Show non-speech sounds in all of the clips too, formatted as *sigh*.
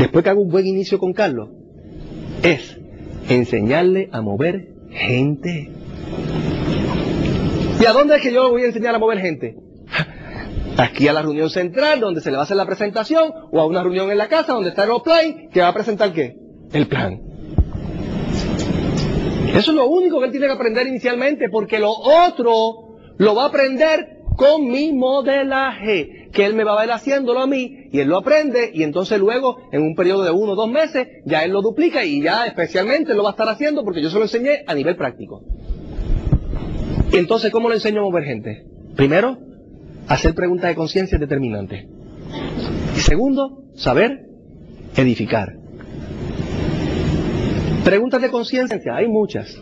Después que hago un buen inicio con Carlos, es enseñarle a mover gente. ¿Y a dónde es que yo voy a enseñar a mover gente? Aquí a la reunión central donde se le va a hacer la presentación o a una reunión en la casa donde está el play que va a presentar qué? El plan. Eso es lo único que él tiene que aprender inicialmente porque lo otro lo va a aprender con mi modelaje, que él me va a ver haciéndolo a mí y él lo aprende y entonces luego en un periodo de uno o dos meses ya él lo duplica y ya especialmente lo va a estar haciendo porque yo se lo enseñé a nivel práctico. Entonces, ¿cómo lo enseño a mover gente? Primero, hacer preguntas de conciencia determinantes. Y segundo, saber edificar. Preguntas de conciencia, hay muchas.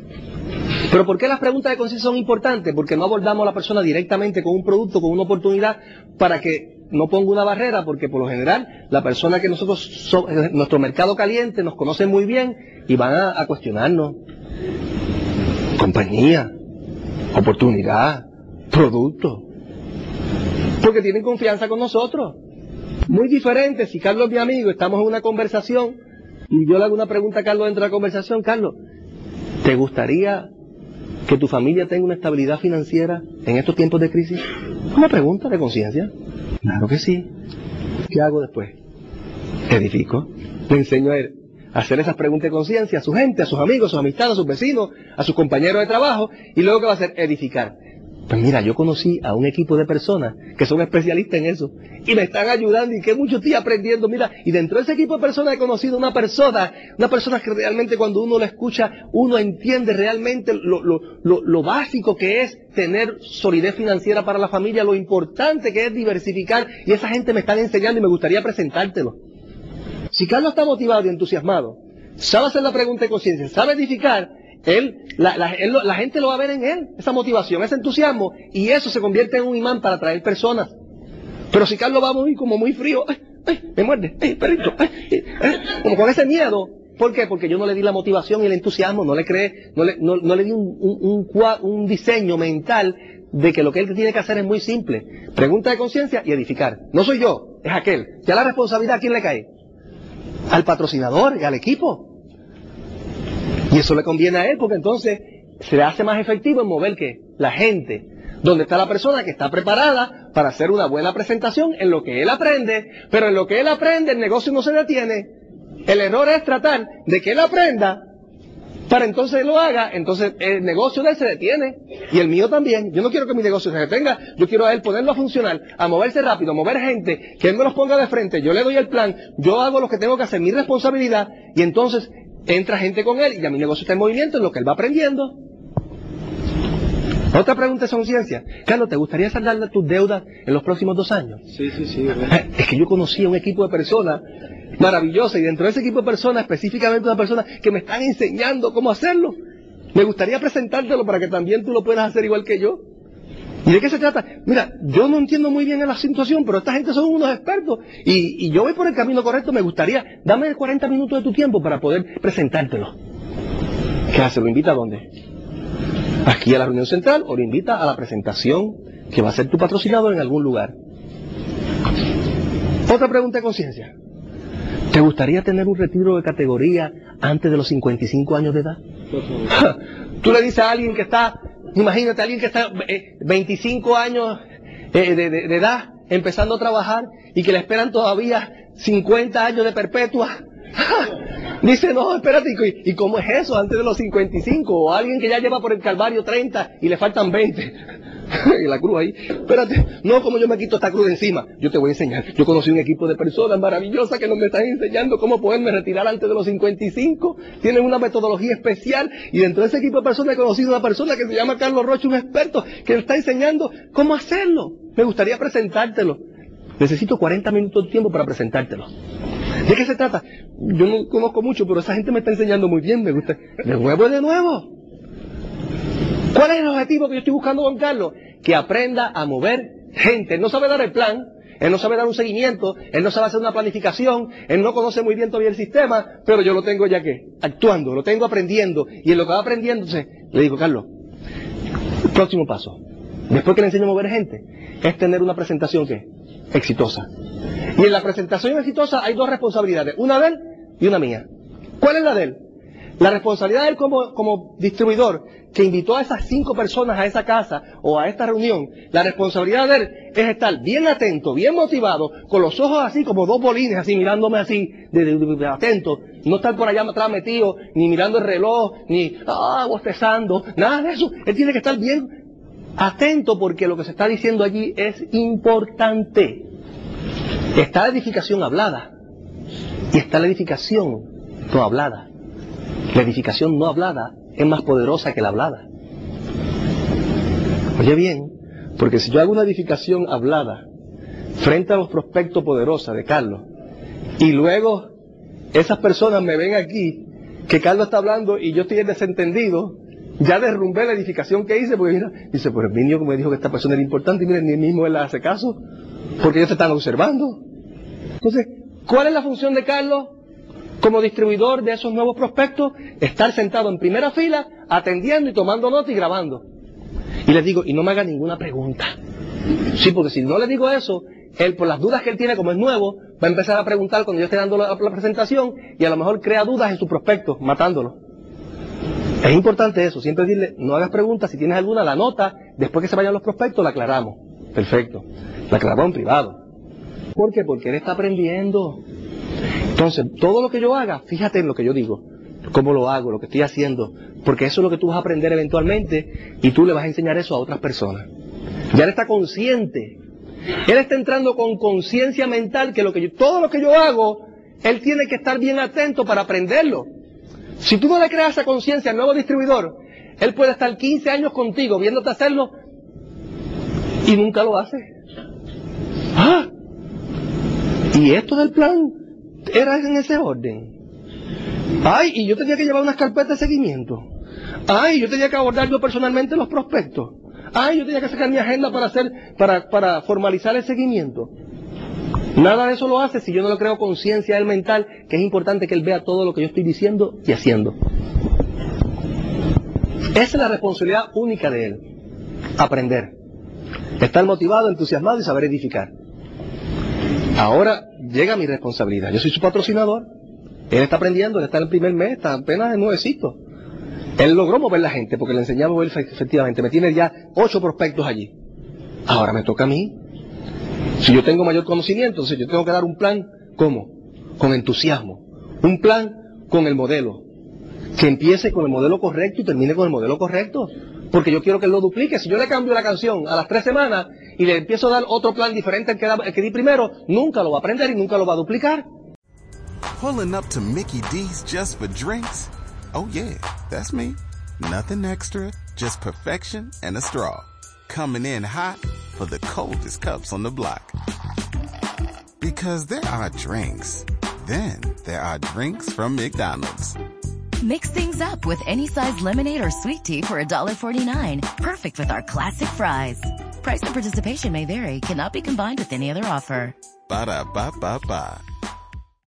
Pero ¿por qué las preguntas de conciencia son importantes? Porque no abordamos a la persona directamente con un producto, con una oportunidad, para que no ponga una barrera, porque por lo general la persona que nosotros, eh, nuestro mercado caliente, nos conoce muy bien y van a, a cuestionarnos. Compañía, oportunidad, producto. Porque tienen confianza con nosotros. Muy diferente si Carlos mi amigo, estamos en una conversación y yo le hago una pregunta a Carlos dentro de la conversación. Carlos, ¿te gustaría que tu familia tenga una estabilidad financiera en estos tiempos de crisis? Una pregunta de conciencia. Claro que sí. ¿Qué hago después? Edifico. Le enseño a él hacer esas preguntas de conciencia a su gente, a sus amigos, a sus amistades, a sus vecinos, a sus compañeros de trabajo. Y luego, ¿qué va a hacer? Edificar. Pues mira, yo conocí a un equipo de personas que son especialistas en eso y me están ayudando y que mucho estoy aprendiendo. Mira, y dentro de ese equipo de personas he conocido una persona, una persona que realmente cuando uno la escucha, uno entiende realmente lo, lo, lo, lo básico que es tener solidez financiera para la familia, lo importante que es diversificar y esa gente me están enseñando y me gustaría presentártelo. Si Carlos está motivado y entusiasmado, sabe hacer la pregunta de conciencia, sabe edificar, él, la, la, él, la, gente lo va a ver en él, esa motivación, ese entusiasmo, y eso se convierte en un imán para atraer personas. Pero si Carlos va muy, como muy frío, ay, ay, me muerde, ay, perrito, ay, como con ese miedo, ¿por qué? Porque yo no le di la motivación y el entusiasmo, no le creé, no le, no, no le di un, un, un, un diseño mental de que lo que él tiene que hacer es muy simple. Pregunta de conciencia y edificar. No soy yo, es aquel. Ya la responsabilidad a quién le cae? Al patrocinador y al equipo. Y eso le conviene a él porque entonces se hace más efectivo en mover que la gente, donde está la persona que está preparada para hacer una buena presentación en lo que él aprende, pero en lo que él aprende el negocio no se detiene. El error es tratar de que él aprenda para entonces lo haga, entonces el negocio de él se detiene y el mío también. Yo no quiero que mi negocio se detenga, yo quiero a él ponerlo a funcionar, a moverse rápido, a mover gente, que él me los ponga de frente, yo le doy el plan, yo hago lo que tengo que hacer, mi responsabilidad, y entonces entra gente con él y ya mi negocio está en movimiento en lo que él va aprendiendo. Otra pregunta es ciencia. Carlos, ¿te gustaría saldar tus deudas en los próximos dos años? Sí, sí, sí. *laughs* Es que yo conocí a un equipo de personas maravilloso y dentro de ese equipo de personas, específicamente una persona que me están enseñando cómo hacerlo. Me gustaría presentártelo para que también tú lo puedas hacer igual que yo. ¿Y de qué se trata? Mira, yo no entiendo muy bien la situación, pero esta gente son unos expertos y, y yo voy por el camino correcto. Me gustaría, dame 40 minutos de tu tiempo para poder presentártelo. ¿Qué hace? ¿Lo invita a dónde? Aquí a la reunión central o lo invita a la presentación que va a ser tu patrocinador en algún lugar. Otra pregunta de conciencia. ¿Te gustaría tener un retiro de categoría antes de los 55 años de edad? Tú le dices a alguien que está Imagínate a alguien que está 25 eh, años eh, de, edad empezando a trabajar y que le esperan todavía 50 años de perpetua. *laughs* Dice, no, espérate, ¿y, cómo es eso antes de los 55? O alguien que ya lleva por el Calvario 30 y le faltan 20. *laughs* y la cruz ahí. Espérate, no como yo me quito esta cruz encima. Yo te voy a enseñar. Yo conocí un equipo de personas maravillosas que nos me están enseñando cómo poderme retirar antes de los 55. Tienen una metodología especial y dentro de ese equipo de personas he conocido una persona que se llama Carlos Rocha, un experto, que está enseñando cómo hacerlo. Me gustaría presentártelo. Necesito 40 minutos de tiempo para presentártelo. ¿De qué se trata? Yo no conozco mucho, pero esa gente me está enseñando muy bien, me gusta. De nuevo de nuevo. ¿Cuál es el objetivo que yo estoy buscando con Carlos? Que aprenda a mover gente. Él no sabe dar el plan, él no sabe dar un seguimiento, él no sabe hacer una planificación, él no conoce muy bien todavía el sistema, pero yo lo tengo ya que, actuando, lo tengo aprendiendo. Y en lo que va aprendiendo, le digo, Carlos, próximo paso, después que le enseño a mover gente, es tener una presentación que exitosa. Y en la presentación exitosa hay dos responsabilidades, una de él y una mía. ¿Cuál es la de él? La responsabilidad de él como, como distribuidor que invitó a esas cinco personas a esa casa o a esta reunión, la responsabilidad de él es estar bien atento, bien motivado, con los ojos así como dos bolines, así mirándome así, de, atento, no estar por allá atrás metido, ni mirando el reloj, ni ah, bostezando, nada de eso. Él tiene que estar bien atento porque lo que se está diciendo allí es importante. Está la edificación hablada y está la edificación no hablada. La edificación no hablada es más poderosa que la hablada. Oye bien, porque si yo hago una edificación hablada frente a los prospectos poderosos de Carlos, y luego esas personas me ven aquí, que Carlos está hablando y yo estoy desentendido, ya derrumbé la edificación que hice, porque mira, dice, pues el niño me dijo que esta persona era importante, y miren, ni mismo él hace caso, porque ellos te están observando. Entonces, ¿cuál es la función de Carlos? Como distribuidor de esos nuevos prospectos, estar sentado en primera fila, atendiendo y tomando nota y grabando. Y les digo, y no me haga ninguna pregunta. Sí, porque si no le digo eso, él, por las dudas que él tiene como es nuevo, va a empezar a preguntar cuando yo esté dando la, presentación y a lo mejor crea dudas en su prospecto, matándolo. Es importante eso, siempre decirle, no hagas preguntas, si tienes alguna, la nota, después que se vayan los prospectos, la aclaramos. Perfecto. La aclaramos en privado. ¿Por qué? Porque él está aprendiendo. Entonces, todo lo que yo haga, fíjate en lo que yo digo, cómo lo hago, lo que estoy haciendo, porque eso es lo que tú vas a aprender eventualmente y tú le vas a enseñar eso a otras personas. Ya él está consciente. Él está entrando con conciencia mental que, lo que todo lo que yo hago, él tiene que estar bien atento para aprenderlo. Si tú no le creas esa conciencia al nuevo distribuidor, él puede estar 15 años contigo viéndote hacerlo y nunca lo hace. Ah, y esto del plan era en ese orden. Ay, y yo tenía que llevar unas carpetas de seguimiento. Ay, yo tenía que abordar yo personalmente los prospectos. Ay, yo tenía que sacar mi agenda para hacer, para, para formalizar el seguimiento. Nada de eso lo hace si yo no le creo conciencia él mental, que es importante que él vea todo lo que yo estoy diciendo y haciendo. Esa es la responsabilidad única de él. Aprender. Estar motivado, entusiasmado y saber edificar. Ahora llega mi responsabilidad. Yo soy su patrocinador. Él está aprendiendo, él está en el primer mes, está apenas de nuevecito. Él logró mover la gente porque le enseñaba a mover efectivamente. Me tiene ya ocho prospectos allí. Ahora me toca a mí. Si yo tengo mayor conocimiento, entonces yo tengo que dar un plan, ¿cómo? Con entusiasmo. Un plan con el modelo. Que empiece con el modelo correcto y termine con el modelo correcto porque yo quiero que él lo duplique. Si yo le cambio la canción a las tres semanas y le empiezo a dar otro plan diferente al que, que di primero, nunca lo va a aprender y nunca lo va a duplicar. Pulling up to Mickey D's just for drinks? Oh yeah, that's me. Nothing extra, just perfection and a straw. Coming in hot for the coldest cups on the block. Because there are drinks. Then there are drinks from McDonald's. Mix things up with any size lemonade or sweet tea for $1.49. Perfect with our classic fries. Price and participation may vary. Cannot be combined with any other offer. Ba da ba ba ba.